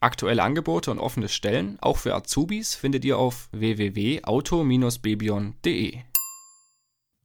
Aktuelle Angebote und offene Stellen, auch für Azubis, findet ihr auf www.auto-bebion.de.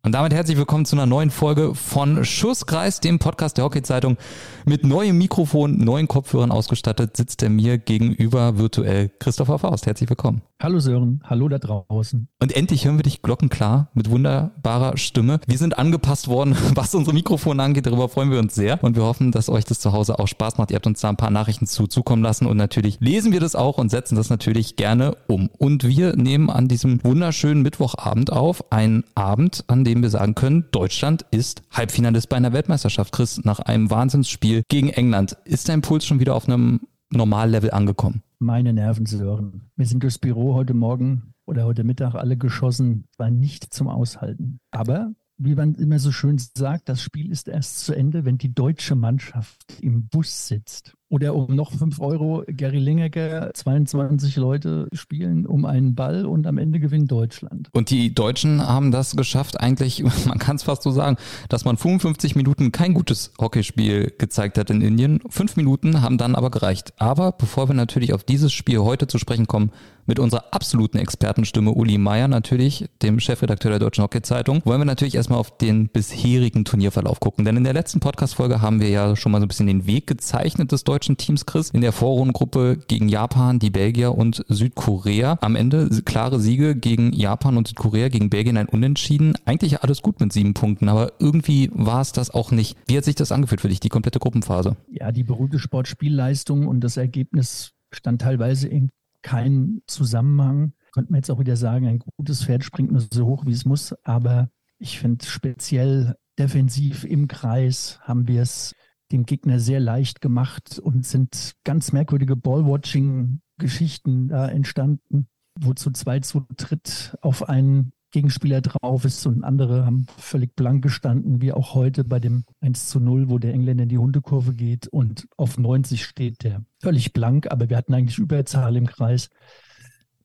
Und damit herzlich willkommen zu einer neuen Folge von Schusskreis, dem Podcast der Hockey-Zeitung. Mit neuem Mikrofon, neuen Kopfhörern ausgestattet, sitzt er mir gegenüber virtuell Christopher Faust. Herzlich willkommen. Hallo Sören, hallo da draußen. Und endlich hören wir dich glockenklar mit wunderbarer Stimme. Wir sind angepasst worden, was unsere Mikrofone angeht. Darüber freuen wir uns sehr. Und wir hoffen, dass euch das zu Hause auch Spaß macht. Ihr habt uns da ein paar Nachrichten zu zukommen lassen. Und natürlich lesen wir das auch und setzen das natürlich gerne um. Und wir nehmen an diesem wunderschönen Mittwochabend auf. Einen Abend, an dem wir sagen können, Deutschland ist Halbfinalist bei einer Weltmeisterschaft. Chris, nach einem Wahnsinnsspiel gegen England. Ist dein Puls schon wieder auf einem Normallevel angekommen? Meine Nerven sören. Wir sind durchs Büro heute Morgen oder heute Mittag alle geschossen. War nicht zum Aushalten. Aber wie man immer so schön sagt, das Spiel ist erst zu Ende, wenn die deutsche Mannschaft im Bus sitzt. Oder um noch 5 Euro, Gary Lineker, 22 Leute spielen um einen Ball und am Ende gewinnt Deutschland. Und die Deutschen haben das geschafft, eigentlich, man kann es fast so sagen, dass man 55 Minuten kein gutes Hockeyspiel gezeigt hat in Indien. Fünf Minuten haben dann aber gereicht. Aber bevor wir natürlich auf dieses Spiel heute zu sprechen kommen, mit unserer absoluten Expertenstimme Uli Meier natürlich, dem Chefredakteur der Deutschen Hockey-Zeitung, wollen wir natürlich erstmal auf den bisherigen Turnierverlauf gucken. Denn in der letzten Podcast-Folge haben wir ja schon mal so ein bisschen den Weg gezeichnet des deutschen Teams, Chris. In der Vorrundengruppe gegen Japan, die Belgier und Südkorea. Am Ende klare Siege gegen Japan und Südkorea, gegen Belgien ein Unentschieden. Eigentlich alles gut mit sieben Punkten, aber irgendwie war es das auch nicht. Wie hat sich das angefühlt für dich, die komplette Gruppenphase? Ja, die berühmte Sportspielleistung und das Ergebnis stand teilweise in keinen Zusammenhang. Könnte man jetzt auch wieder sagen, ein gutes Pferd springt nur so hoch, wie es muss. Aber ich finde speziell defensiv im Kreis haben wir es dem Gegner sehr leicht gemacht und sind ganz merkwürdige Ballwatching-Geschichten da entstanden, wo zu zu dritt auf einen Gegenspieler drauf ist und andere haben völlig blank gestanden, wie auch heute bei dem 1 zu 0, wo der Engländer in die Hundekurve geht und auf 90 steht der völlig blank, aber wir hatten eigentlich Überzahl im Kreis.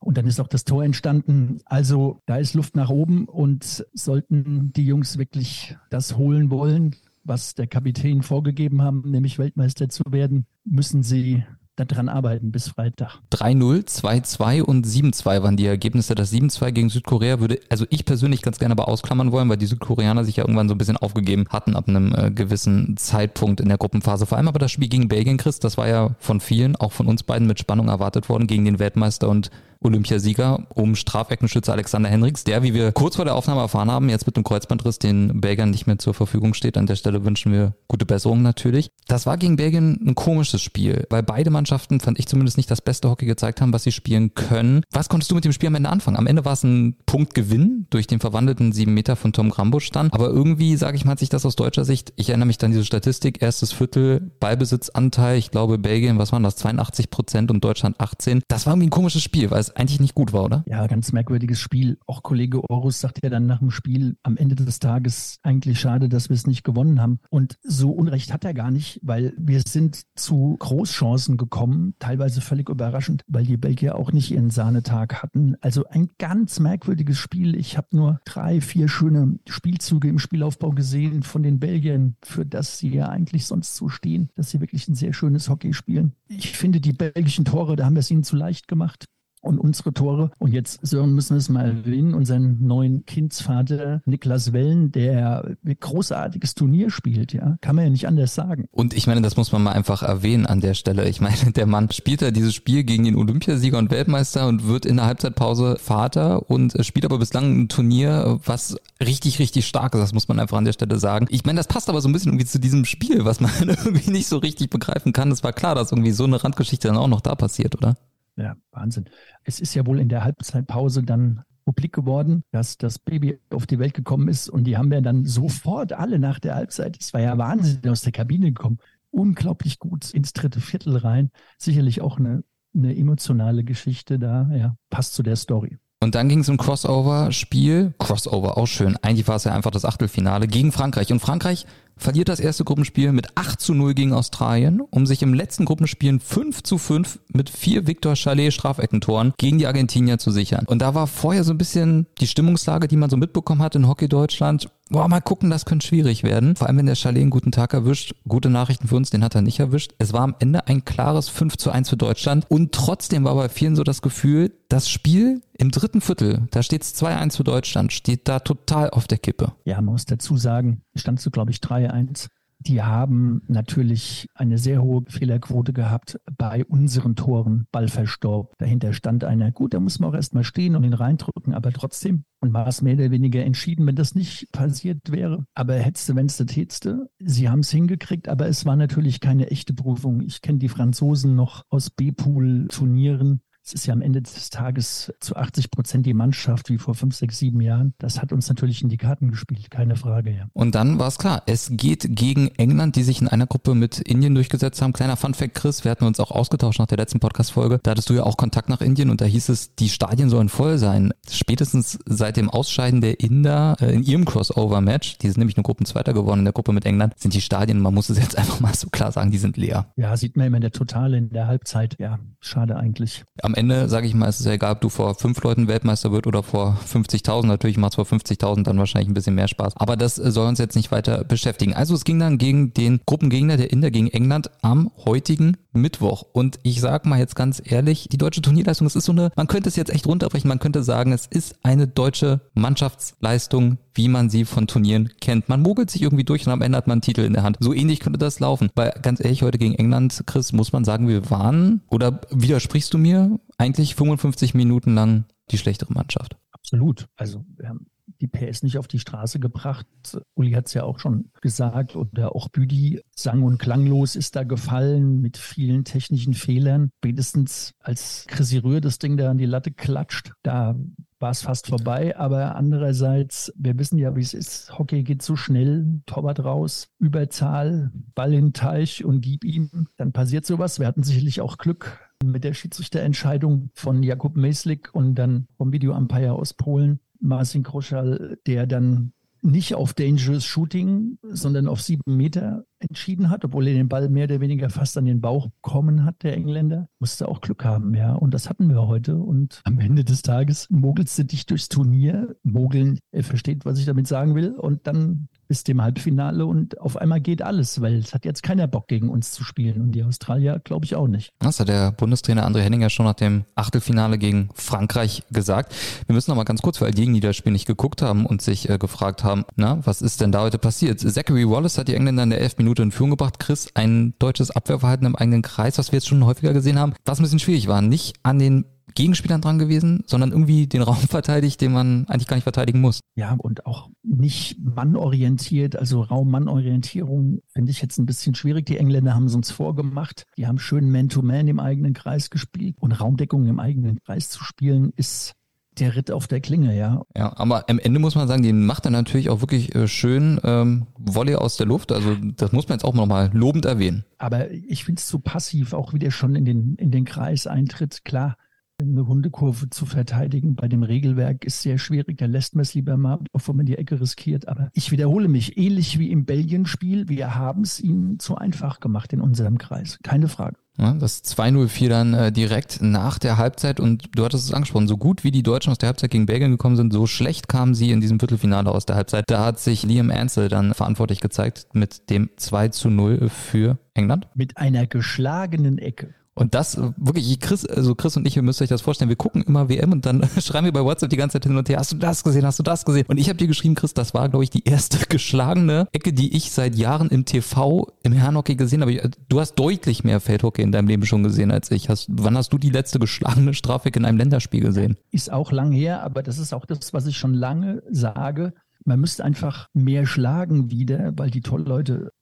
Und dann ist auch das Tor entstanden. Also da ist Luft nach oben und sollten die Jungs wirklich das holen wollen, was der Kapitän vorgegeben haben, nämlich Weltmeister zu werden, müssen sie daran arbeiten bis Freitag. 3-0, 2-2 und 7-2 waren die Ergebnisse. Das 7-2 gegen Südkorea würde, also ich persönlich ganz gerne aber ausklammern wollen, weil die Südkoreaner sich ja irgendwann so ein bisschen aufgegeben hatten ab einem äh, gewissen Zeitpunkt in der Gruppenphase. Vor allem aber das Spiel gegen Belgien, Chris, das war ja von vielen, auch von uns beiden mit Spannung erwartet worden gegen den Weltmeister und Olympiasieger um Strafeckenschütze Alexander Henriks, der, wie wir kurz vor der Aufnahme erfahren haben, jetzt mit dem Kreuzbandriss den Belgiern nicht mehr zur Verfügung steht. An der Stelle wünschen wir gute Besserung natürlich. Das war gegen Belgien ein komisches Spiel, weil beide Mannschaften, fand ich zumindest, nicht das beste Hockey gezeigt haben, was sie spielen können. Was konntest du mit dem Spiel am Ende anfangen? Am Ende war es ein Punktgewinn durch den verwandelten sieben Meter von Tom Grambusch dann. Aber irgendwie, sage ich mal, hat sich das aus deutscher Sicht, ich erinnere mich dann diese Statistik, erstes Viertel, Ballbesitzanteil, ich glaube Belgien, was waren das, 82 Prozent und Deutschland 18. Das war irgendwie ein komisches Spiel, weil es eigentlich nicht gut war, oder? Ja, ganz merkwürdiges Spiel. Auch Kollege Orus sagt ja dann nach dem Spiel am Ende des Tages eigentlich schade, dass wir es nicht gewonnen haben. Und so Unrecht hat er gar nicht, weil wir sind zu Großchancen gekommen, teilweise völlig überraschend, weil die Belgier auch nicht ihren Sahnetag hatten. Also ein ganz merkwürdiges Spiel. Ich habe nur drei, vier schöne Spielzüge im Spielaufbau gesehen von den Belgiern, für das sie ja eigentlich sonst so stehen, dass sie wirklich ein sehr schönes Hockey spielen. Ich finde, die belgischen Tore, da haben wir es ihnen zu leicht gemacht und unsere Tore. Und jetzt, Sören, müssen wir es mal erwähnen, unseren neuen Kindsvater Niklas Wellen, der großartiges Turnier spielt, ja. Kann man ja nicht anders sagen. Und ich meine, das muss man mal einfach erwähnen an der Stelle. Ich meine, der Mann spielt da dieses Spiel gegen den Olympiasieger und Weltmeister und wird in der Halbzeitpause Vater und spielt aber bislang ein Turnier, was richtig, richtig stark ist. Das muss man einfach an der Stelle sagen. Ich meine, das passt aber so ein bisschen irgendwie zu diesem Spiel, was man irgendwie nicht so richtig begreifen kann. Es war klar, dass irgendwie so eine Randgeschichte dann auch noch da passiert, oder? Ja, Wahnsinn. Es ist ja wohl in der Halbzeitpause dann publik geworden, dass das Baby auf die Welt gekommen ist und die haben ja dann sofort alle nach der Halbzeit, es war ja Wahnsinn, aus der Kabine gekommen, unglaublich gut ins dritte Viertel rein. Sicherlich auch eine, eine emotionale Geschichte da, ja, passt zu der Story. Und dann ging es im Crossover-Spiel. Crossover auch schön. Eigentlich war es ja einfach das Achtelfinale gegen Frankreich. Und Frankreich verliert das erste Gruppenspiel mit 8 zu 0 gegen Australien, um sich im letzten Gruppenspiel 5 zu 5 mit vier Victor Chalet Strafeckentoren gegen die Argentinier zu sichern. Und da war vorher so ein bisschen die Stimmungslage, die man so mitbekommen hat in Hockey Deutschland. Boah, mal gucken, das könnte schwierig werden. Vor allem, wenn der Chalet einen guten Tag erwischt. Gute Nachrichten für uns, den hat er nicht erwischt. Es war am Ende ein klares 5 zu 1 für Deutschland. Und trotzdem war bei vielen so das Gefühl, das Spiel im dritten Viertel, da steht es 2-1 für Deutschland, steht da total auf der Kippe. Ja, man muss dazu sagen, standst du, glaube ich, 3-1. Die haben natürlich eine sehr hohe Fehlerquote gehabt bei unseren Toren, Ball verstorben. Dahinter stand einer, gut, da muss man auch erstmal stehen und ihn reindrücken, aber trotzdem. Und war es mehr oder weniger entschieden, wenn das nicht passiert wäre. Aber hättest du, wenn es du tätst, sie haben es hingekriegt, aber es war natürlich keine echte Prüfung. Ich kenne die Franzosen noch aus B-Pool-Turnieren es ist ja am Ende des Tages zu 80 Prozent die Mannschaft wie vor fünf, sechs, sieben Jahren. Das hat uns natürlich in die Karten gespielt, keine Frage. Ja. Und dann war es klar, es geht gegen England, die sich in einer Gruppe mit Indien durchgesetzt haben. Kleiner Funfact, Chris, wir hatten uns auch ausgetauscht nach der letzten Podcast-Folge. Da hattest du ja auch Kontakt nach Indien und da hieß es, die Stadien sollen voll sein. Spätestens seit dem Ausscheiden der Inder äh, in ihrem Crossover-Match, die sind nämlich nur Gruppenzweiter geworden in der Gruppe mit England, sind die Stadien, man muss es jetzt einfach mal so klar sagen, die sind leer. Ja, sieht man immer in der Totale, in der Halbzeit. Ja, schade eigentlich. Am Ende, sage ich mal, ist es ja egal, ob du vor fünf Leuten Weltmeister wird oder vor 50.000. Natürlich macht es vor 50.000 dann wahrscheinlich ein bisschen mehr Spaß. Aber das soll uns jetzt nicht weiter beschäftigen. Also es ging dann gegen den Gruppengegner der Inder gegen England am heutigen Mittwoch. Und ich sag mal jetzt ganz ehrlich, die deutsche Turnierleistung, es ist so eine, man könnte es jetzt echt runterbrechen, man könnte sagen, es ist eine deutsche Mannschaftsleistung, wie man sie von Turnieren kennt. Man mogelt sich irgendwie durch und am Ende hat man einen Titel in der Hand. So ähnlich könnte das laufen. Weil ganz ehrlich, heute gegen England, Chris, muss man sagen, wir waren, oder widersprichst du mir, eigentlich 55 Minuten lang die schlechtere Mannschaft? Absolut. Also wir haben die PS nicht auf die Straße gebracht. Uli hat es ja auch schon gesagt oder auch Büdi sang- und klanglos ist da gefallen mit vielen technischen Fehlern. Spätestens als Chrissy Rühr das Ding da an die Latte klatscht, da war es fast vorbei. Aber andererseits, wir wissen ja, wie es ist. Hockey geht so schnell, Torwart raus, Überzahl, Ball in den Teich und gib ihm. Dann passiert sowas. Wir hatten sicherlich auch Glück mit der Schiedsrichterentscheidung von Jakub Meslik und dann vom Video-Umpire aus Polen. Marcin Kroschal, der dann nicht auf Dangerous Shooting, sondern auf sieben Meter entschieden hat, obwohl er den Ball mehr oder weniger fast an den Bauch bekommen hat, der Engländer, musste auch Glück haben, ja. Und das hatten wir heute. Und am Ende des Tages mogelst du dich durchs Turnier. Mogeln, er versteht, was ich damit sagen will. Und dann bis dem Halbfinale und auf einmal geht alles, weil es hat jetzt keiner Bock gegen uns zu spielen und die Australier glaube ich auch nicht. Das hat der Bundestrainer André Henning ja schon nach dem Achtelfinale gegen Frankreich gesagt. Wir müssen noch mal ganz kurz, weil diejenigen, die das Spiel nicht geguckt haben und sich äh, gefragt haben, na, was ist denn da heute passiert? Zachary Wallace hat die Engländer in der elf Minute in Führung gebracht. Chris, ein deutsches Abwehrverhalten im eigenen Kreis, was wir jetzt schon häufiger gesehen haben, was ein bisschen schwierig war. Nicht an den Gegenspielern dran gewesen, sondern irgendwie den Raum verteidigt, den man eigentlich gar nicht verteidigen muss. Ja, und auch nicht mannorientiert, also Raum-Mann-Orientierung finde ich jetzt ein bisschen schwierig. Die Engländer haben es uns vorgemacht. Die haben schön Man-to-Man -Man im eigenen Kreis gespielt und Raumdeckung im eigenen Kreis zu spielen ist der Ritt auf der Klinge, ja. Ja, aber am Ende muss man sagen, den macht er natürlich auch wirklich äh, schön ähm, Volley aus der Luft. Also das muss man jetzt auch nochmal lobend erwähnen. Aber ich finde es zu passiv, auch wie der schon in den, in den Kreis eintritt. Klar, eine Hundekurve zu verteidigen bei dem Regelwerk ist sehr schwierig. Da lässt man es lieber mal, bevor man die Ecke riskiert. Aber ich wiederhole mich, ähnlich wie im Belgien-Spiel, wir haben es ihnen zu einfach gemacht in unserem Kreis. Keine Frage. Ja, das 2-0-4 dann äh, direkt nach der Halbzeit und du hattest es angesprochen, so gut wie die Deutschen aus der Halbzeit gegen Belgien gekommen sind, so schlecht kamen sie in diesem Viertelfinale aus der Halbzeit. Da hat sich Liam Ansel dann verantwortlich gezeigt mit dem 2 0 für England. Mit einer geschlagenen Ecke. Und das wirklich, Chris, also Chris und ich, ihr müsst euch das vorstellen, wir gucken immer WM und dann schreiben wir bei WhatsApp die ganze Zeit hin und her, hast du das gesehen, hast du das gesehen? Und ich habe dir geschrieben, Chris, das war, glaube ich, die erste geschlagene Ecke, die ich seit Jahren im TV im Herrenhockey gesehen habe. Äh, du hast deutlich mehr Feldhockey in deinem Leben schon gesehen als ich. Hast, wann hast du die letzte geschlagene Strafecke in einem Länderspiel gesehen? Ist auch lang her, aber das ist auch das, was ich schon lange sage. Man müsste einfach mehr schlagen wieder, weil die tollen Leute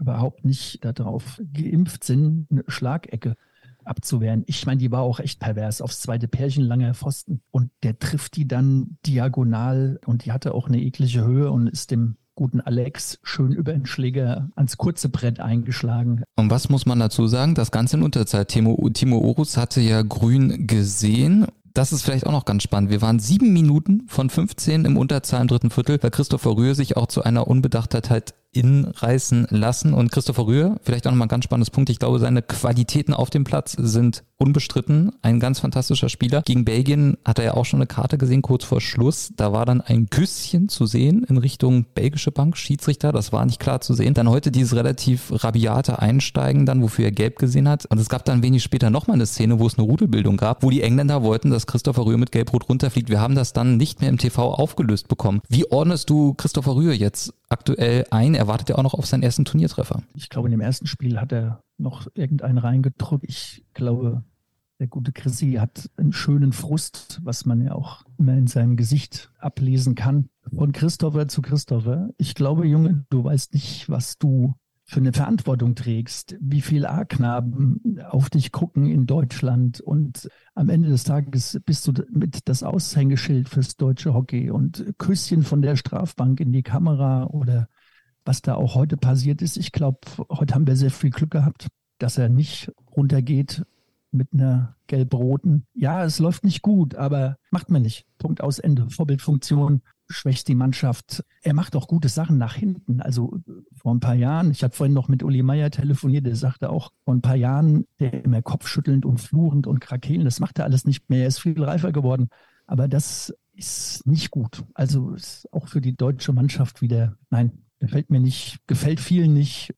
überhaupt nicht darauf geimpft sind, eine Schlagecke abzuwehren. Ich meine, die war auch echt pervers. Aufs zweite Pärchen langer Pfosten. Und der trifft die dann diagonal und die hatte auch eine eklige Höhe und ist dem guten Alex schön über den Schläger ans kurze Brett eingeschlagen. Und was muss man dazu sagen? Das Ganze in Unterzeit. Timo, Timo Orus hatte ja grün gesehen das ist vielleicht auch noch ganz spannend. Wir waren sieben Minuten von 15 im Unterzahl im dritten Viertel, weil Christopher Rühr sich auch zu einer Unbedachtheit inreißen lassen. Und Christopher Rühr, vielleicht auch nochmal ein ganz spannendes Punkt. Ich glaube, seine Qualitäten auf dem Platz sind unbestritten. Ein ganz fantastischer Spieler. Gegen Belgien hat er ja auch schon eine Karte gesehen, kurz vor Schluss. Da war dann ein Küsschen zu sehen in Richtung belgische Bank, Schiedsrichter. Das war nicht klar zu sehen. Dann heute dieses relativ rabiate Einsteigen dann, wofür er gelb gesehen hat. Und es gab dann wenig später nochmal eine Szene, wo es eine Rudelbildung gab, wo die Engländer wollten, dass Christopher Rühr mit Gelb-Rot runterfliegt. Wir haben das dann nicht mehr im TV aufgelöst bekommen. Wie ordnest du Christopher Rühr jetzt aktuell ein? Er wartet ja auch noch auf seinen ersten Turniertreffer. Ich glaube, in dem ersten Spiel hat er noch irgendeinen reingedrückt. Ich glaube, der gute Chrissy hat einen schönen Frust, was man ja auch immer in seinem Gesicht ablesen kann. Von Christopher zu Christopher. Ich glaube, Junge, du weißt nicht, was du für eine Verantwortung trägst, wie viel A-Knaben auf dich gucken in Deutschland und am Ende des Tages bist du mit das Aushängeschild fürs deutsche Hockey und Küsschen von der Strafbank in die Kamera oder was da auch heute passiert ist. Ich glaube, heute haben wir sehr viel Glück gehabt, dass er nicht runtergeht mit einer gelb-roten. Ja, es läuft nicht gut, aber macht man nicht. Punkt aus Ende. Vorbildfunktion schwächst die Mannschaft. Er macht auch gute Sachen nach hinten. Also vor ein paar Jahren, ich hatte vorhin noch mit Uli Meier telefoniert, der sagte auch, vor ein paar Jahren, der immer kopfschüttelnd und fluchend und krakelnd, das macht er alles nicht mehr. Er ist viel reifer geworden. Aber das ist nicht gut. Also ist auch für die deutsche Mannschaft wieder, nein, gefällt mir nicht, gefällt vielen nicht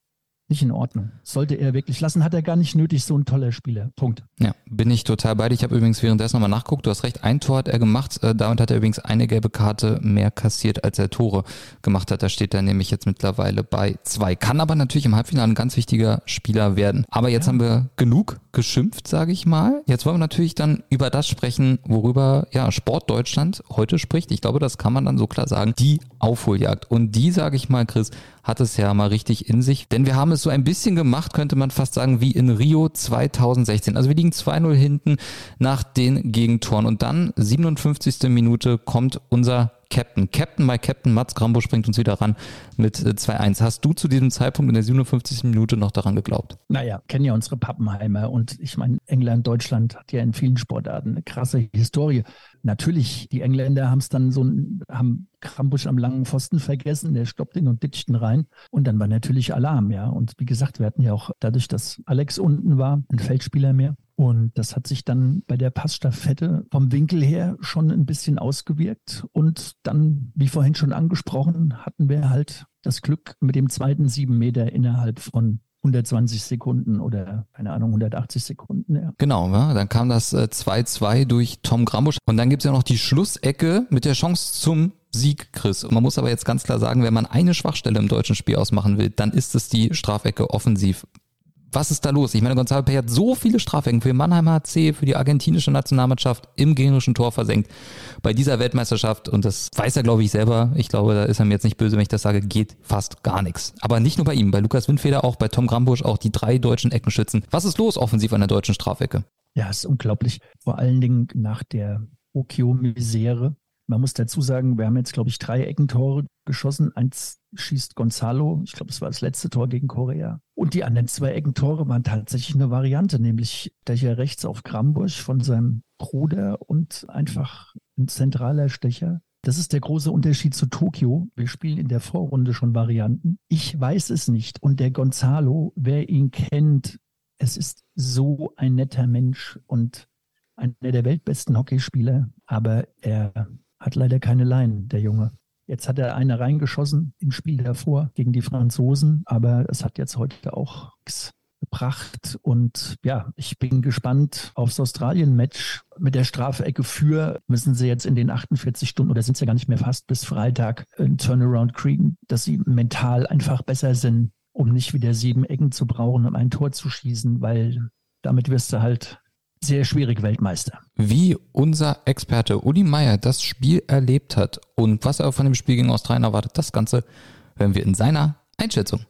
nicht in Ordnung. Sollte er wirklich lassen, hat er gar nicht nötig, so ein toller Spieler. Punkt. Ja, bin ich total bei dir. Ich habe übrigens währenddessen nochmal nachguckt. Du hast recht, ein Tor hat er gemacht. Äh, damit hat er übrigens eine gelbe Karte mehr kassiert, als er Tore gemacht hat. Da steht er nämlich jetzt mittlerweile bei zwei. Kann aber natürlich im Halbfinale ein ganz wichtiger Spieler werden. Aber jetzt ja. haben wir genug geschimpft, sage ich mal. Jetzt wollen wir natürlich dann über das sprechen, worüber ja Sport Deutschland heute spricht. Ich glaube, das kann man dann so klar sagen. Die Aufholjagd. Und die, sage ich mal, Chris, hat es ja mal richtig in sich. Denn wir haben es so ein bisschen gemacht, könnte man fast sagen, wie in Rio 2016. Also wir liegen 2-0 hinten nach den Gegentoren. Und dann, 57. Minute, kommt unser Captain. Captain, my Captain, Mats Grambo springt uns wieder ran mit 2-1. Äh, Hast du zu diesem Zeitpunkt in der 57. Minute noch daran geglaubt? Naja, kennen ja unsere Pappenheimer und ich meine, England, Deutschland hat ja in vielen Sportarten eine krasse Historie. Natürlich, die Engländer haben es dann so, haben Krambusch am langen Pfosten vergessen, der stoppt ihn und ditcht ihn rein. Und dann war natürlich Alarm, ja. Und wie gesagt, wir hatten ja auch dadurch, dass Alex unten war, ein Feldspieler mehr. Und das hat sich dann bei der Passstaffette vom Winkel her schon ein bisschen ausgewirkt. Und dann, wie vorhin schon angesprochen, hatten wir halt das Glück mit dem zweiten sieben Meter innerhalb von 120 Sekunden oder keine Ahnung, 180 Sekunden. Ja. Genau, ja, dann kam das 2-2 äh, durch Tom Grambusch und dann gibt's ja noch die Schlussecke mit der Chance zum Sieg, Chris. Und man muss aber jetzt ganz klar sagen, wenn man eine Schwachstelle im deutschen Spiel ausmachen will, dann ist es die Strafecke offensiv. Was ist da los? Ich meine, Gonzalo Pay hat so viele Strafecken für Mannheim HC, für die argentinische Nationalmannschaft im gegnerischen Tor versenkt. Bei dieser Weltmeisterschaft, und das weiß er, glaube ich, selber, ich glaube, da ist er mir jetzt nicht böse, wenn ich das sage, geht fast gar nichts. Aber nicht nur bei ihm, bei Lukas Windfeder, auch bei Tom Grambusch, auch die drei deutschen Eckenschützen. Was ist los offensiv an der deutschen Strafecke? Ja, ist unglaublich. Vor allen Dingen nach der Okio-Misere man muss dazu sagen, wir haben jetzt, glaube ich, drei Eckentore geschossen. Eins schießt Gonzalo. Ich glaube, es war das letzte Tor gegen Korea. Und die anderen zwei Eckentore waren tatsächlich eine Variante, nämlich der rechts auf Gramburg von seinem Bruder und einfach ein zentraler Stecher. Das ist der große Unterschied zu Tokio. Wir spielen in der Vorrunde schon Varianten. Ich weiß es nicht. Und der Gonzalo, wer ihn kennt, es ist so ein netter Mensch und einer der weltbesten Hockeyspieler, aber er hat leider keine Leinen, der Junge. Jetzt hat er eine reingeschossen im Spiel davor gegen die Franzosen, aber es hat jetzt heute auch nichts gebracht. Und ja, ich bin gespannt aufs Australien-Match mit der Strafecke für. Müssen sie jetzt in den 48 Stunden oder sind sie ja gar nicht mehr fast bis Freitag einen Turnaround kriegen, dass sie mental einfach besser sind, um nicht wieder sieben Ecken zu brauchen, um ein Tor zu schießen, weil damit wirst du halt sehr schwierig Weltmeister. Wie unser Experte Uli Meier das Spiel erlebt hat und was er von dem Spiel gegen Australien erwartet, das Ganze hören wir in seiner Einschätzung.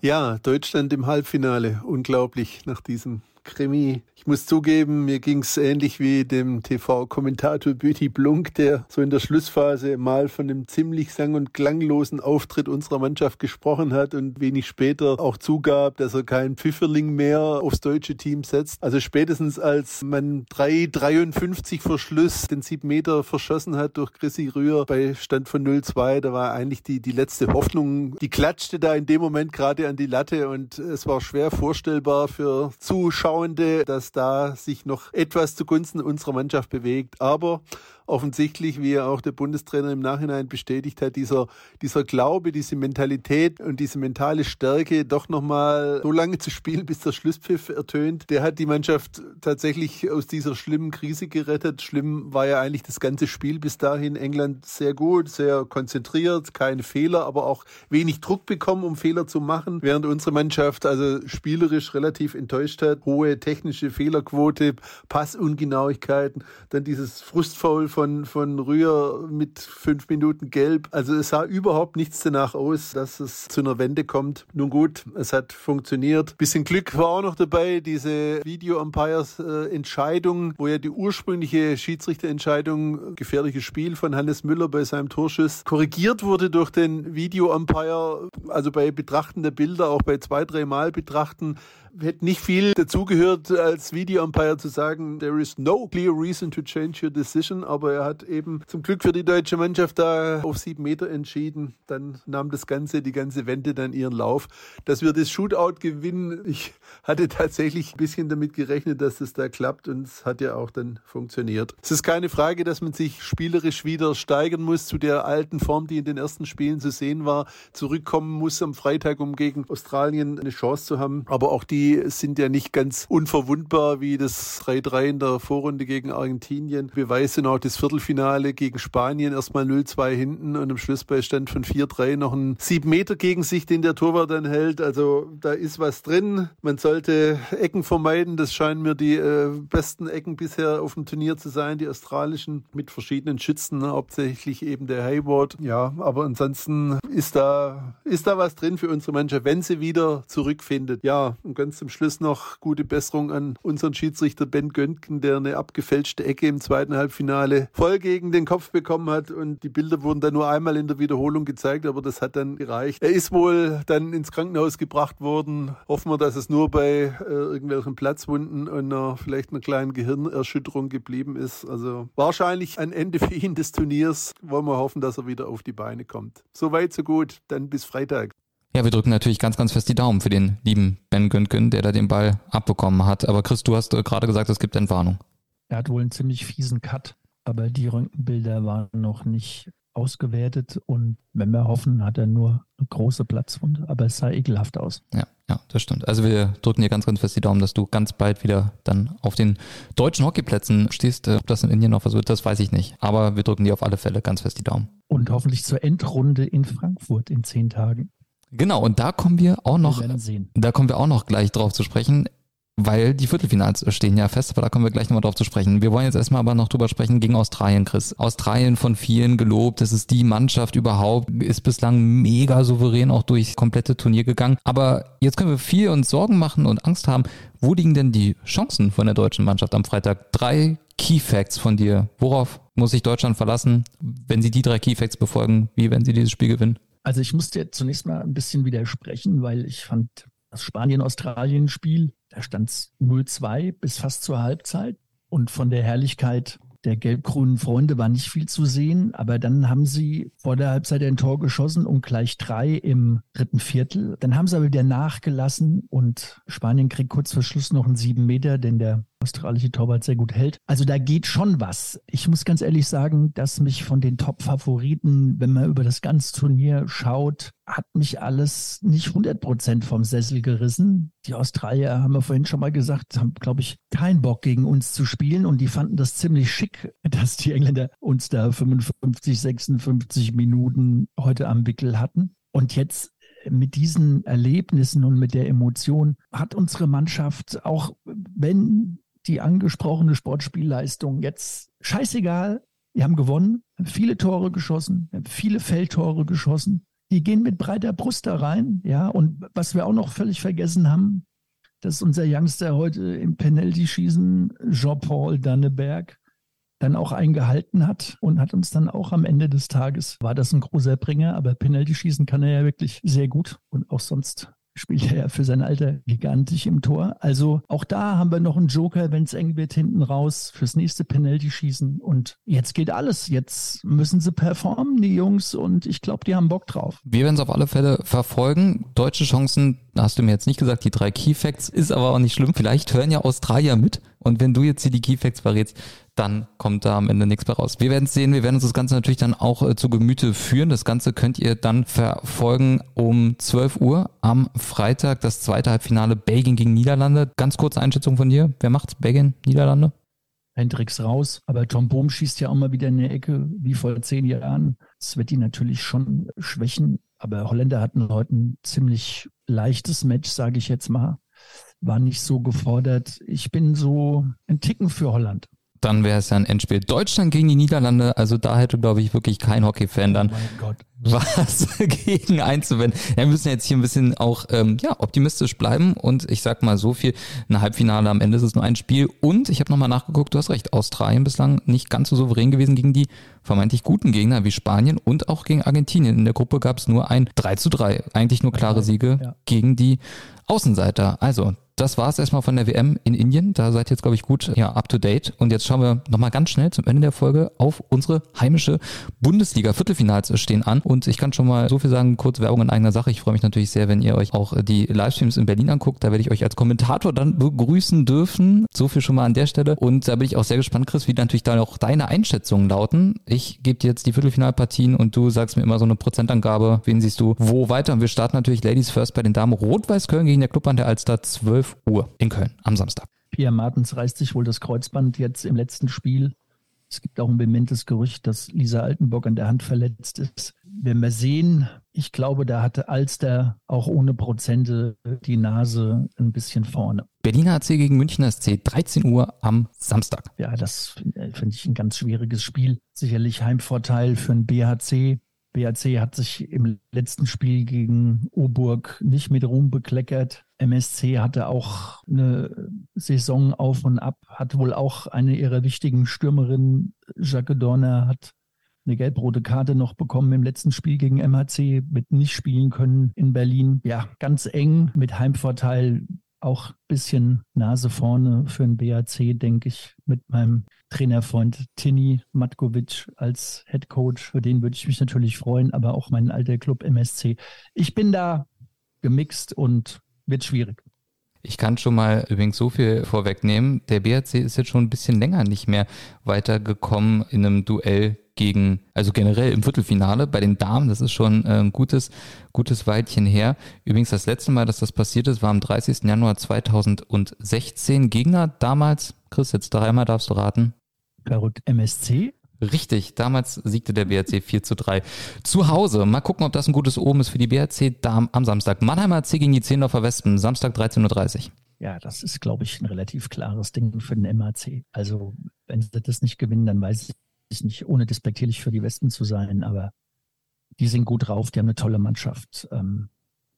Ja, Deutschland im Halbfinale. Unglaublich nach diesem Krimi. Ich muss zugeben, mir ging es ähnlich wie dem TV-Kommentator Büti Blunk, der so in der Schlussphase mal von einem ziemlich sang- und klanglosen Auftritt unserer Mannschaft gesprochen hat und wenig später auch zugab, dass er keinen Pfifferling mehr aufs deutsche Team setzt. Also spätestens als man 3,53 vor Schluss den 7 Meter verschossen hat durch Chrissy Rühr bei Stand von 0-2, da war eigentlich die, die letzte Hoffnung, die klatschte da in dem Moment gerade an die Latte und es war schwer vorstellbar für Zuschauende, dass da sich noch etwas zugunsten unserer Mannschaft bewegt. Aber offensichtlich, wie auch der Bundestrainer im Nachhinein bestätigt hat, dieser, dieser Glaube, diese Mentalität und diese mentale Stärke, doch nochmal so lange zu spielen, bis der Schlusspfiff ertönt, der hat die Mannschaft tatsächlich aus dieser schlimmen Krise gerettet. Schlimm war ja eigentlich das ganze Spiel bis dahin. England sehr gut, sehr konzentriert, keine Fehler, aber auch wenig Druck bekommen, um Fehler zu machen, während unsere Mannschaft also spielerisch relativ enttäuscht hat. Hohe technische Fehlerquote, Passungenauigkeiten, dann dieses Frustfoul von, von Rühr mit fünf Minuten gelb. Also es sah überhaupt nichts danach aus, dass es zu einer Wende kommt. Nun gut, es hat funktioniert. Bisschen Glück war auch noch dabei, diese Video-Umpires äh, wo ja die ursprüngliche Schiedsrichterentscheidung, gefährliches Spiel von Hannes Müller bei seinem Torschuss, korrigiert wurde durch den Video-Umpire. Also bei Betrachten der Bilder, auch bei zwei, drei Mal betrachten, hätte nicht viel dazugehört, als Video-Umpire zu sagen, there is no clear reason to change your decision, aber er hat eben zum Glück für die deutsche Mannschaft da auf sieben Meter entschieden. Dann nahm das Ganze, die ganze Wende dann ihren Lauf. Dass wir das Shootout gewinnen, ich hatte tatsächlich ein bisschen damit gerechnet, dass es da klappt und es hat ja auch dann funktioniert. Es ist keine Frage, dass man sich spielerisch wieder steigern muss zu der alten Form, die in den ersten Spielen zu sehen war, zurückkommen muss am Freitag, um gegen Australien eine Chance zu haben. Aber auch die sind ja nicht ganz unverwundbar wie das 3-3 in der Vorrunde gegen Argentinien. Beweise noch das Viertelfinale gegen Spanien erstmal 0-2 hinten und am Schlussbeistand von 4-3 noch ein 7 Meter gegen sich, den der Torwart dann hält. Also da ist was drin. Man sollte Ecken vermeiden. Das scheinen mir die äh, besten Ecken bisher auf dem Turnier zu sein, die australischen mit verschiedenen Schützen, ne? hauptsächlich eben der Hayward. Ja, aber ansonsten ist da, ist da was drin für unsere Mannschaft, wenn sie wieder zurückfindet. Ja, und ganz zum Schluss noch gute Besserung an unseren Schiedsrichter Ben Göntgen, der eine abgefälschte Ecke im zweiten Halbfinale voll gegen den Kopf bekommen hat und die Bilder wurden dann nur einmal in der Wiederholung gezeigt, aber das hat dann gereicht. Er ist wohl dann ins Krankenhaus gebracht worden. Hoffen wir, dass es nur bei äh, irgendwelchen Platzwunden und einer, vielleicht einer kleinen Gehirnerschütterung geblieben ist. Also wahrscheinlich ein Ende für ihn des Turniers. Wollen wir hoffen, dass er wieder auf die Beine kommt. So weit, so gut. Dann bis Freitag. Ja, wir drücken natürlich ganz, ganz fest die Daumen für den lieben Ben Güntgen, der da den Ball abbekommen hat. Aber Chris, du hast äh, gerade gesagt, es gibt Entwarnung. Er hat wohl einen ziemlich fiesen Cut, aber die Röntgenbilder waren noch nicht ausgewertet und wenn wir hoffen, hat er nur eine große Platzwunde, aber es sah ekelhaft aus. Ja, ja, das stimmt. Also wir drücken dir ganz, ganz fest die Daumen, dass du ganz bald wieder dann auf den deutschen Hockeyplätzen stehst. Ob das in Indien noch was wird, das weiß ich nicht. Aber wir drücken dir auf alle Fälle ganz fest die Daumen. Und hoffentlich zur Endrunde in Frankfurt in zehn Tagen. Genau, und da kommen wir auch noch, wir da kommen wir auch noch gleich drauf zu sprechen, weil die Viertelfinals stehen ja fest, aber da kommen wir gleich nochmal drauf zu sprechen. Wir wollen jetzt erstmal aber noch drüber sprechen gegen Australien, Chris. Australien von vielen gelobt, das ist die Mannschaft überhaupt, ist bislang mega souverän auch durchs komplette Turnier gegangen. Aber jetzt können wir viel uns Sorgen machen und Angst haben. Wo liegen denn die Chancen von der deutschen Mannschaft am Freitag? Drei Key Facts von dir. Worauf muss sich Deutschland verlassen, wenn sie die drei Key Facts befolgen? Wie werden sie dieses Spiel gewinnen? Also ich muss dir zunächst mal ein bisschen widersprechen, weil ich fand das Spanien-Australien-Spiel, da stand es 0-2 bis fast zur Halbzeit und von der Herrlichkeit der gelb-grünen Freunde war nicht viel zu sehen, aber dann haben sie vor der Halbzeit ein Tor geschossen und gleich drei im dritten Viertel. Dann haben sie aber wieder nachgelassen und Spanien kriegt kurz vor Schluss noch einen sieben Meter, denn der australische Torwart sehr gut hält. Also da geht schon was. Ich muss ganz ehrlich sagen, dass mich von den Top-Favoriten, wenn man über das ganze Turnier schaut, hat mich alles nicht 100 Prozent vom Sessel gerissen. Die Australier, haben wir vorhin schon mal gesagt, haben, glaube ich, keinen Bock gegen uns zu spielen und die fanden das ziemlich schick, dass die Engländer uns da 55, 56 Minuten heute am Wickel hatten. Und jetzt mit diesen Erlebnissen und mit der Emotion hat unsere Mannschaft, auch wenn die angesprochene Sportspielleistung jetzt scheißegal, wir haben gewonnen, haben viele Tore geschossen, haben viele Feldtore geschossen. Die gehen mit breiter Brust da rein, ja. Und was wir auch noch völlig vergessen haben, dass unser Youngster heute im Penalty-Schießen Jean-Paul Danneberg dann auch eingehalten hat und hat uns dann auch am Ende des Tages, war das ein großer Bringer, aber Penalty-Schießen kann er ja wirklich sehr gut und auch sonst spielt er ja für sein Alter gigantisch im Tor. Also auch da haben wir noch einen Joker, wenn es eng wird, hinten raus fürs nächste Penalty schießen. Und jetzt geht alles. Jetzt müssen sie performen, die Jungs. Und ich glaube, die haben Bock drauf. Wir werden es auf alle Fälle verfolgen. Deutsche Chancen, hast du mir jetzt nicht gesagt, die drei Key Facts, ist aber auch nicht schlimm. Vielleicht hören ja Australier mit. Und wenn du jetzt hier die Key Facts verrätst, dann kommt da am Ende nichts mehr raus. Wir werden es sehen, wir werden uns das Ganze natürlich dann auch äh, zu Gemüte führen. Das Ganze könnt ihr dann verfolgen um 12 Uhr am Freitag, das zweite Halbfinale Belgien gegen Niederlande. Ganz kurze Einschätzung von dir. Wer macht's? Belgien, Niederlande? Hendricks raus, aber Tom Bohm schießt ja auch mal wieder in der Ecke, wie vor zehn Jahren. Das wird die natürlich schon schwächen, aber Holländer hatten heute ein ziemlich leichtes Match, sage ich jetzt mal. War nicht so gefordert. Ich bin so ein Ticken für Holland dann wäre es ja ein Endspiel. Deutschland gegen die Niederlande, also da hätte, glaube ich, wirklich kein Hockey-Fan dann oh was gegen einzuwenden. Ja, wir müssen jetzt hier ein bisschen auch ähm, ja, optimistisch bleiben und ich sag mal so viel, ein Halbfinale am Ende ist es nur ein Spiel und ich habe nochmal nachgeguckt, du hast recht, Australien bislang nicht ganz so souverän gewesen gegen die vermeintlich guten Gegner wie Spanien und auch gegen Argentinien. In der Gruppe gab es nur ein 3 zu 3, eigentlich nur klare Siege ja. gegen die Außenseiter. Also das war es erstmal von der WM in Indien. Da seid ihr jetzt, glaube ich, gut ja, up to date. Und jetzt schauen wir nochmal ganz schnell zum Ende der Folge auf unsere heimische Bundesliga. Viertelfinals stehen an. Und ich kann schon mal so viel sagen, kurz Werbung in eigener Sache. Ich freue mich natürlich sehr, wenn ihr euch auch die Livestreams in Berlin anguckt. Da werde ich euch als Kommentator dann begrüßen dürfen. So viel schon mal an der Stelle. Und da bin ich auch sehr gespannt, Chris, wie natürlich da auch deine Einschätzungen lauten. Ich gebe dir jetzt die Viertelfinalpartien und du sagst mir immer so eine Prozentangabe. Wen siehst du wo weiter? Und wir starten natürlich Ladies First bei den Damen. Rot-Weiß Köln gegen der Club an der Alster 12 12 Uhr in Köln am Samstag. Pierre Martens reißt sich wohl das Kreuzband jetzt im letzten Spiel. Es gibt auch ein bementes Gerücht, dass Lisa Altenbock an der Hand verletzt ist. Wenn wir sehen, ich glaube, da hatte Alster auch ohne Prozente die Nase ein bisschen vorne. Berliner AC gegen Münchner SC, 13 Uhr am Samstag. Ja, das finde ich ein ganz schwieriges Spiel. Sicherlich Heimvorteil für den BHC. BAC hat sich im letzten Spiel gegen Oburg nicht mit Ruhm bekleckert. MSC hatte auch eine Saison auf und ab, hat wohl auch eine ihrer wichtigen Stürmerinnen, Jacques Dorner, hat eine gelb-rote Karte noch bekommen im letzten Spiel gegen MHC, mit nicht spielen können in Berlin. Ja, ganz eng mit Heimvorteil auch ein bisschen Nase vorne für den BAC, denke ich, mit meinem Trainerfreund Tini Matkovic als Head Coach. Für den würde ich mich natürlich freuen, aber auch mein alter Club MSC. Ich bin da gemixt und wird schwierig. Ich kann schon mal übrigens so viel vorwegnehmen. Der BRC ist jetzt schon ein bisschen länger nicht mehr weitergekommen in einem Duell gegen, also generell im Viertelfinale bei den Damen. Das ist schon äh, ein gutes, gutes Weilchen her. Übrigens das letzte Mal, dass das passiert ist, war am 30. Januar 2016. Gegner damals, Chris, jetzt dreimal darfst du raten. Verrückt MSC. Richtig, damals siegte der BRC 4 zu 3. Zu Hause, mal gucken, ob das ein gutes Oben ist für die BRC am Samstag. Mannheimer C gegen die Zehndorfer Wespen, Samstag 13.30 Uhr. Ja, das ist, glaube ich, ein relativ klares Ding für den MAC. Also, wenn sie das nicht gewinnen, dann weiß ich nicht, ohne despektierlich für die Wespen zu sein, aber die sind gut drauf, die haben eine tolle Mannschaft. Ähm,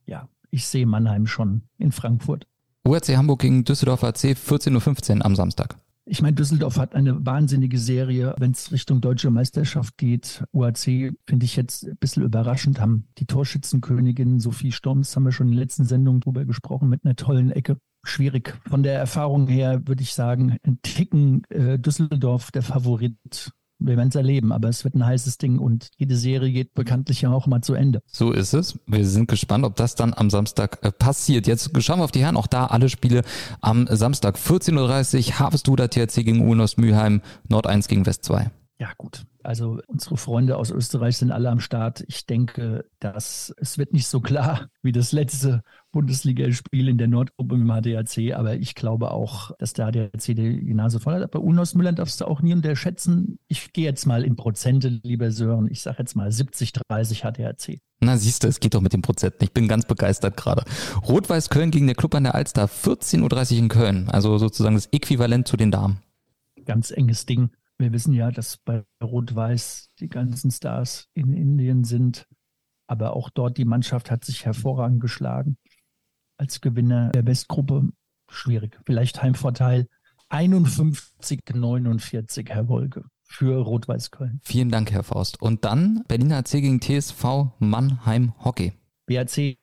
ja, ich sehe Mannheim schon in Frankfurt. URC Hamburg gegen Düsseldorf AC 14.15 Uhr am Samstag. Ich meine, Düsseldorf hat eine wahnsinnige Serie, wenn es Richtung deutsche Meisterschaft geht. UAC finde ich jetzt ein bisschen überraschend, haben die Torschützenkönigin Sophie Storms, haben wir schon in den letzten Sendungen drüber gesprochen, mit einer tollen Ecke. Schwierig. Von der Erfahrung her würde ich sagen, ein Ticken äh, Düsseldorf der Favorit wir werden es erleben, aber es wird ein heißes Ding und jede Serie geht bekanntlich ja auch mal zu Ende. So ist es. Wir sind gespannt, ob das dann am Samstag äh, passiert. Jetzt schauen wir auf die Herren. Auch da alle Spiele am Samstag. 14.30 Uhr Harvest THC gegen Ulnos Mülheim, Nord 1 gegen West 2. Ja, gut. Also unsere Freunde aus Österreich sind alle am Start. Ich denke, dass es wird nicht so klar wie das letzte Bundesligaspiel in der Nordgruppe dem HDAC, aber ich glaube auch, dass der HDAC die Nase voll hat. Bei Unos Müller darfst du auch nie unterschätzen. Ich gehe jetzt mal in Prozente, lieber Sören. Ich sage jetzt mal 70, 30 HDAC. Na siehst du, es geht doch mit den Prozenten. Ich bin ganz begeistert gerade. Rot-Weiß Köln gegen der Club an der Alster, 14.30 Uhr in Köln. Also sozusagen das Äquivalent zu den Damen. Ganz enges Ding. Wir wissen ja, dass bei Rot-Weiß die ganzen Stars in Indien sind. Aber auch dort die Mannschaft hat sich hervorragend geschlagen als Gewinner der Westgruppe. schwierig. Vielleicht Heimvorteil 51, 49, Herr Wolke für Rot-Weiß Köln. Vielen Dank, Herr Faust. Und dann Berliner AC gegen TSV Mannheim Hockey. BAC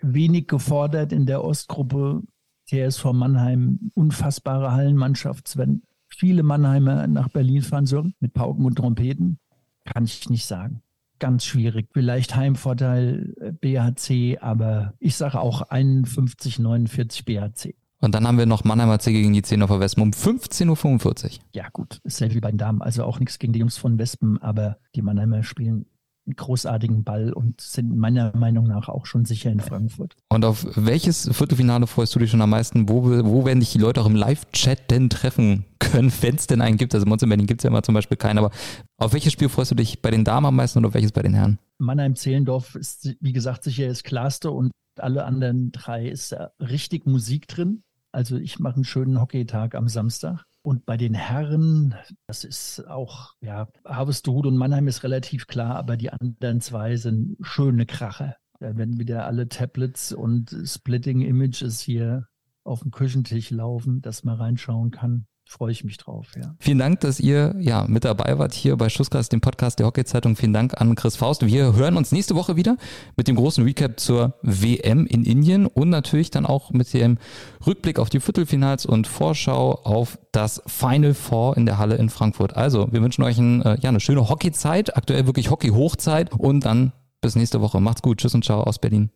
wenig gefordert in der Ostgruppe. TSV Mannheim, unfassbare Hallenmannschaft. Wenn viele Mannheimer nach Berlin fahren sollen mit Pauken und Trompeten, kann ich nicht sagen. Ganz schwierig. Vielleicht Heimvorteil äh, BHC, aber ich sage auch 51, 49 BHC. Und dann haben wir noch Mannheimer C gegen die Zehner Wespen um 15.45 Uhr. Ja, gut, ist ja wie bei den Damen. Also auch nichts gegen die Jungs von Wespen, aber die Mannheimer spielen großartigen Ball und sind meiner Meinung nach auch schon sicher in Frankfurt. Und auf welches Viertelfinale freust du dich schon am meisten? Wo, wo werden dich die Leute auch im Live-Chat denn treffen können, wenn es denn einen gibt? Also bei uns in Berlin gibt es ja immer zum Beispiel keinen, aber auf welches Spiel freust du dich bei den Damen am meisten oder auf welches bei den Herren? Mannheim-Zehlendorf ist, wie gesagt, sicher das klarste und alle anderen drei ist richtig Musik drin. Also ich mache einen schönen Hockeytag am Samstag. Und bei den Herren, das ist auch, ja, Harvestehude und Mannheim ist relativ klar, aber die anderen zwei sind schöne Krache. Da werden wieder alle Tablets und Splitting Images hier auf dem Küchentisch laufen, dass man reinschauen kann freue ich mich drauf. Ja. Vielen Dank, dass ihr ja mit dabei wart hier bei Schussgas, dem Podcast der Hockey-Zeitung. Vielen Dank an Chris Faust. Wir hören uns nächste Woche wieder mit dem großen Recap zur WM in Indien und natürlich dann auch mit dem Rückblick auf die Viertelfinals und Vorschau auf das Final Four in der Halle in Frankfurt. Also, wir wünschen euch ein, äh, ja, eine schöne Hockeyzeit, aktuell wirklich Hockey-Hochzeit und dann bis nächste Woche. Macht's gut. Tschüss und ciao aus Berlin.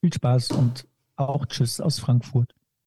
Viel Spaß und auch Tschüss aus Frankfurt.